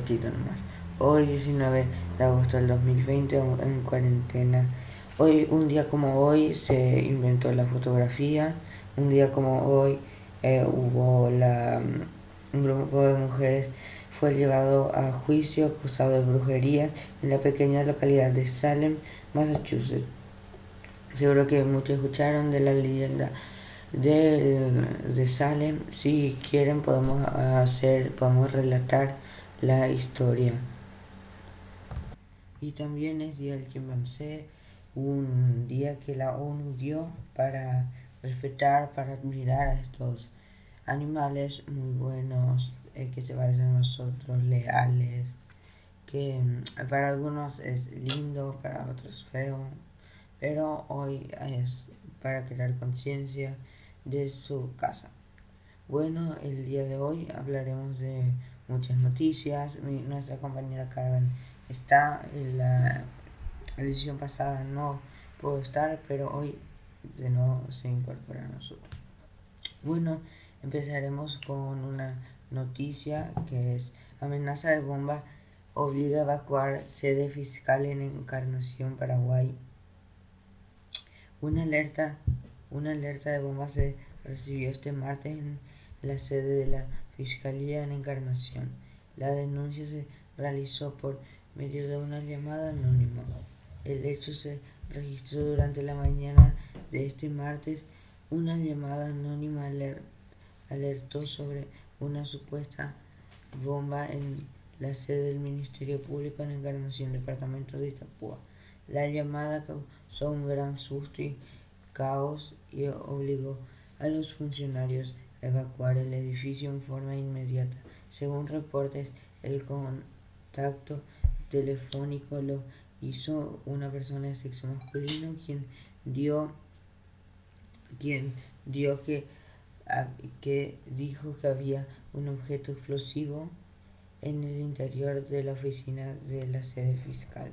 ratito nomás. Hoy 19 de agosto del 2020 en cuarentena. Hoy, un día como hoy, se inventó la fotografía. Un día como hoy eh, hubo la, mm, un grupo de mujeres fue llevado a juicio acusado de brujería en la pequeña localidad de Salem, Massachusetts. Seguro que muchos escucharon de la leyenda de Salem. Si quieren podemos hacer, podemos relatar la historia. Y también es Día del Chimpancé, un día que la ONU dio para respetar, para admirar a estos animales muy buenos, eh, que se parecen a nosotros, leales, que mm, para algunos es lindo, para otros feo, pero hoy es para crear conciencia de su casa. Bueno, el día de hoy hablaremos de muchas noticias. nuestra compañera Carmen está en la edición pasada, no pudo estar, pero hoy de nuevo se incorpora a nosotros. Bueno, empezaremos con una noticia que es amenaza de bomba obliga a evacuar sede fiscal en Encarnación, Paraguay. Una alerta, una alerta de bomba se recibió este martes en la sede de la Fiscalía en Encarnación. La denuncia se realizó por medio de una llamada anónima. El hecho se registró durante la mañana de este martes. Una llamada anónima alertó sobre una supuesta bomba en la sede del Ministerio Público en Encarnación, departamento de Itapúa. La llamada causó un gran susto y caos y obligó a los funcionarios evacuar el edificio en forma inmediata. Según reportes, el contacto telefónico lo hizo una persona de sexo masculino quien dio quien dio que, que dijo que había un objeto explosivo en el interior de la oficina de la sede fiscal.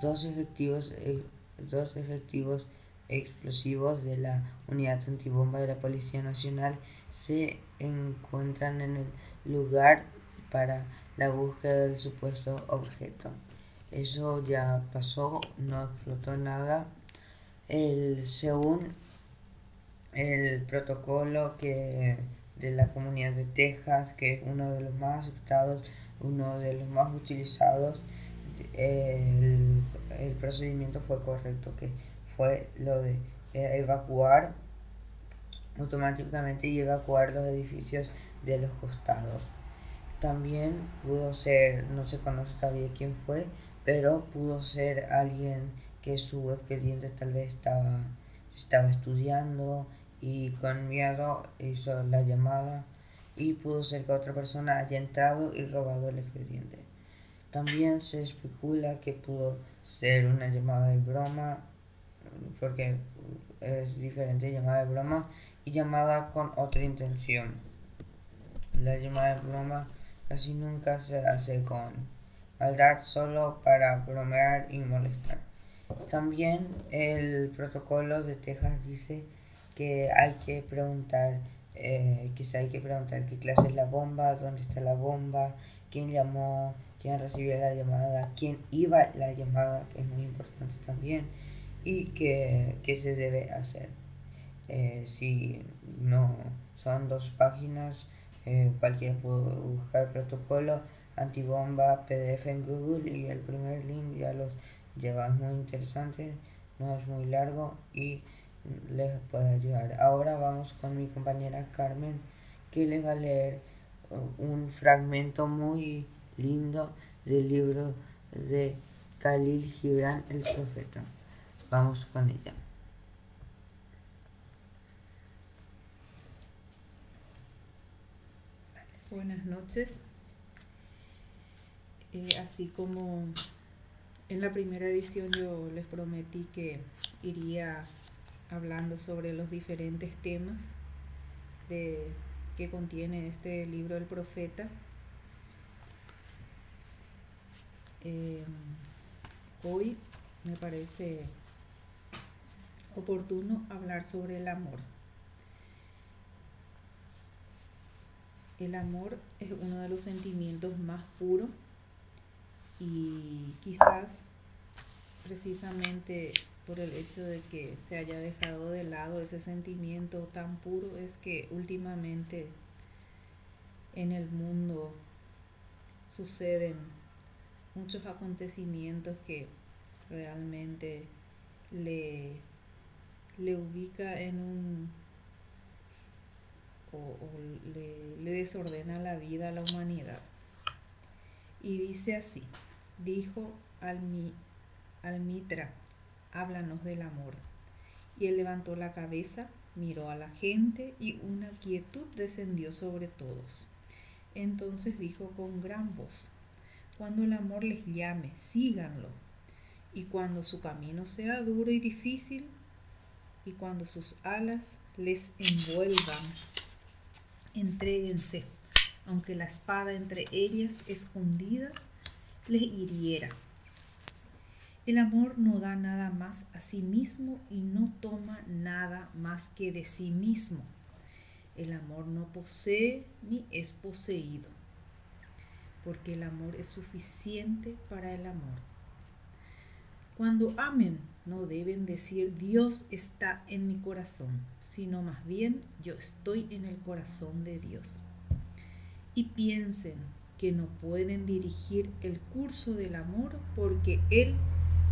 Dos efectivos, eh, dos efectivos explosivos de la unidad antibomba de la Policía Nacional se encuentran en el lugar para la búsqueda del supuesto objeto. Eso ya pasó, no explotó nada. El, según el protocolo que de la comunidad de Texas, que es uno de los más aceptados, uno de los más utilizados, el, el procedimiento fue correcto, que fue lo de eh, evacuar automáticamente y evacuar los edificios de los costados. También pudo ser, no se conoce todavía quién fue, pero pudo ser alguien que su expediente tal vez estaba, estaba estudiando y con miedo hizo la llamada y pudo ser que otra persona haya entrado y robado el expediente. También se especula que pudo ser una llamada de broma, porque es diferente llamada de broma y llamada con otra intención. La llamada de broma casi nunca se hace con maldad, solo para bromear y molestar. También el protocolo de Texas dice que hay que preguntar, eh, que hay que preguntar qué clase es la bomba, dónde está la bomba, quién llamó, quién recibió la llamada, quién iba la llamada, que es muy importante también, y qué, se debe hacer. Eh, si no son dos páginas, eh, cualquiera puede buscar protocolo antibomba PDF en Google y el primer link ya los lleva, es muy interesante, no es muy largo y les puede ayudar. Ahora vamos con mi compañera Carmen que les va a leer uh, un fragmento muy lindo del libro de Khalil Gibran, el profeta. Vamos con ella. Buenas noches. Eh, así como en la primera edición yo les prometí que iría hablando sobre los diferentes temas de, que contiene este libro del profeta. Eh, hoy me parece oportuno hablar sobre el amor. El amor es uno de los sentimientos más puros y quizás precisamente por el hecho de que se haya dejado de lado ese sentimiento tan puro es que últimamente en el mundo suceden muchos acontecimientos que realmente le, le ubica en un o, le, desordena la vida a la humanidad. Y dice así, dijo al, al Mitra, háblanos del amor. Y él levantó la cabeza, miró a la gente y una quietud descendió sobre todos. Entonces dijo con gran voz, cuando el amor les llame, síganlo. Y cuando su camino sea duro y difícil, y cuando sus alas les envuelvan, entréguense, aunque la espada entre ellas escondida les hiriera. El amor no da nada más a sí mismo y no toma nada más que de sí mismo. El amor no posee ni es poseído, porque el amor es suficiente para el amor. Cuando amen, no deben decir Dios está en mi corazón, sino más bien yo estoy en el corazón de Dios. Y piensen que no pueden dirigir el curso del amor porque Él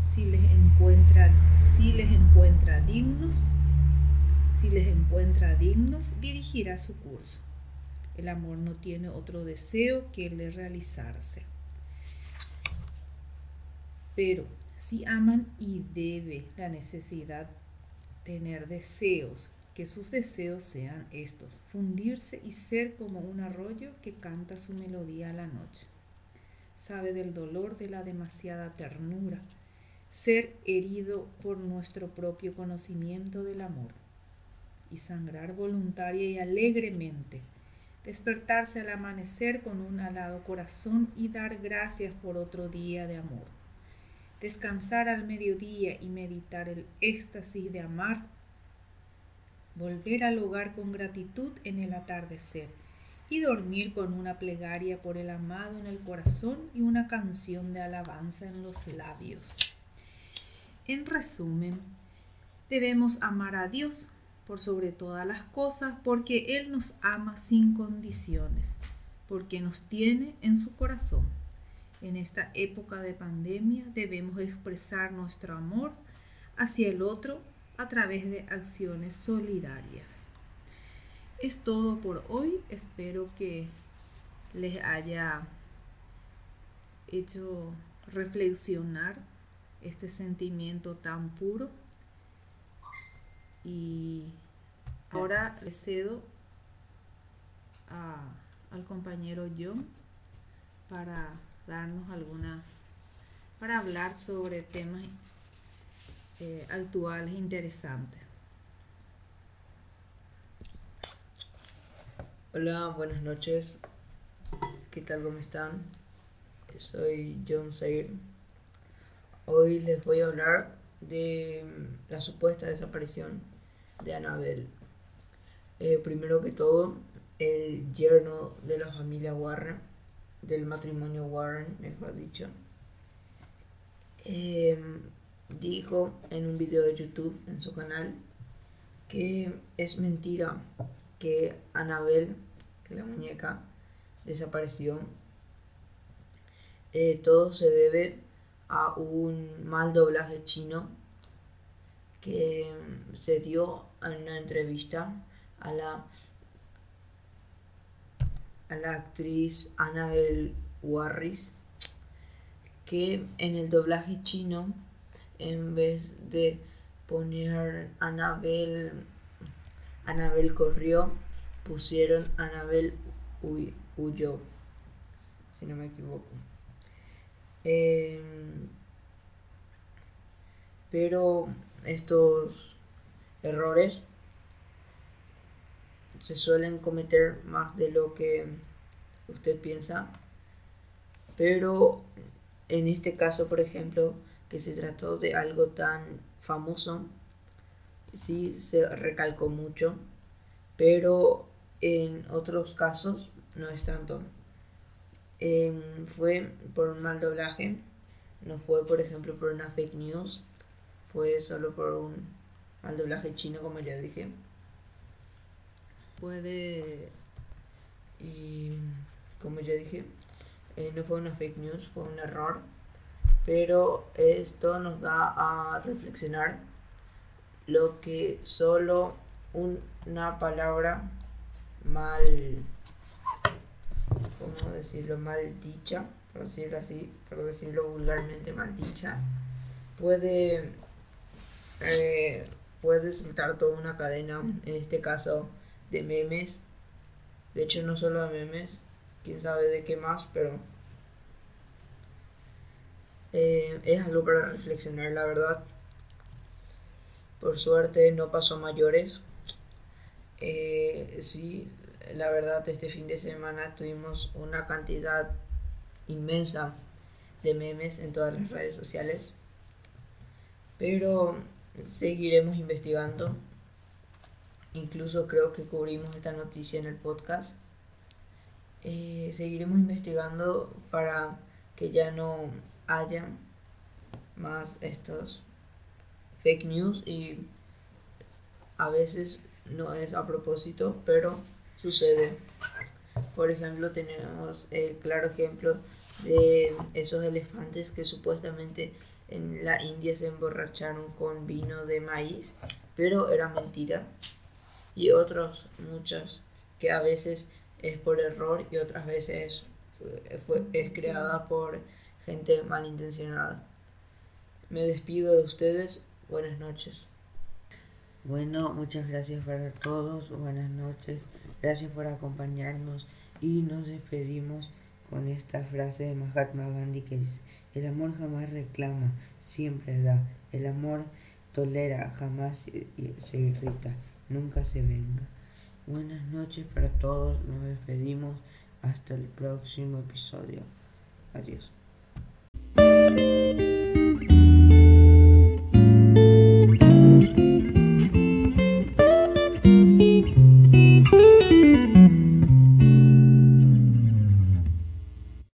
si les encuentra, si les encuentra dignos, si les encuentra dignos, dirigirá su curso. El amor no tiene otro deseo que el de realizarse. Pero si aman y debe la necesidad tener deseos, que sus deseos sean estos, fundirse y ser como un arroyo que canta su melodía a la noche. Sabe del dolor de la demasiada ternura, ser herido por nuestro propio conocimiento del amor y sangrar voluntaria y alegremente, despertarse al amanecer con un alado corazón y dar gracias por otro día de amor, descansar al mediodía y meditar el éxtasis de amar, volver al hogar con gratitud en el atardecer y dormir con una plegaria por el amado en el corazón y una canción de alabanza en los labios. En resumen, debemos amar a Dios por sobre todas las cosas porque Él nos ama sin condiciones, porque nos tiene en su corazón. En esta época de pandemia debemos expresar nuestro amor hacia el otro a través de acciones solidarias. Es todo por hoy. Espero que les haya hecho reflexionar este sentimiento tan puro. Y ahora le cedo al compañero John para darnos algunas, para hablar sobre temas eh, actuales interesantes. Hola, buenas noches. ¿Qué tal? ¿Cómo están? Soy John Sayre Hoy les voy a hablar de mm, la supuesta desaparición de Annabel. Eh, primero que todo, el yerno de la familia Warren, del matrimonio Warren, mejor dicho, em, dijo en un video de YouTube en su canal que es mentira que Annabel, que la muñeca, desapareció. Eh, todo se debe a un mal doblaje chino que se dio en una entrevista a la a la actriz Annabel Warris que en el doblaje chino en vez de poner Annabel Annabel corrió pusieron Annabel huyó si no me equivoco. Em, pero estos errores se suelen cometer más de lo que usted piensa. Pero en este caso, por ejemplo, que se trató de algo tan famoso, sí se recalcó mucho. Pero en otros casos no es tanto. fue por un mal doblaje, no fue por ejemplo por una fake news, fue solo por un mal doblaje chino como ya dije. Puede... Y como ya dije, eh, no fue una fake news, fue un error. Pero esto nos da a reflexionar lo que solo una palabra mal, ¿cómo decirlo? Mal dicha, por decirlo así, por decirlo vulgarmente mal dicha, puede, eh, puede saltar toda una cadena, en este caso de memes. De hecho, no solo de memes, quién sabe de qué más, pero eh, es algo para reflexionar, la verdad. Por suerte no pasó mayores. Eh, sí, la verdad este fin de semana tuvimos una cantidad inmensa de memes en todas las redes sociales. Pero seguiremos investigando. Incluso creo que cubrimos esta noticia en el podcast. Eh, seguiremos investigando para que ya no haya más estos fake news y a veces no es a propósito, pero sucede. Por ejemplo, tenemos el claro ejemplo de esos elefantes que supuestamente en la India se emborracharon con vino de maíz, pero era mentira. Y otros, muchos, que a veces es por error y otras veces fue, es creada por gente malintencionada. Me despido de ustedes. Buenas noches. Bueno, muchas gracias para todos. Buenas noches. Gracias por acompañarnos y nos despedimos con esta frase de Mahatma Gandhi que dice, el amor jamás reclama, siempre da. El amor tolera, jamás se irrita, nunca se venga. Buenas noches para todos. Nos despedimos. Hasta el próximo episodio. Adiós.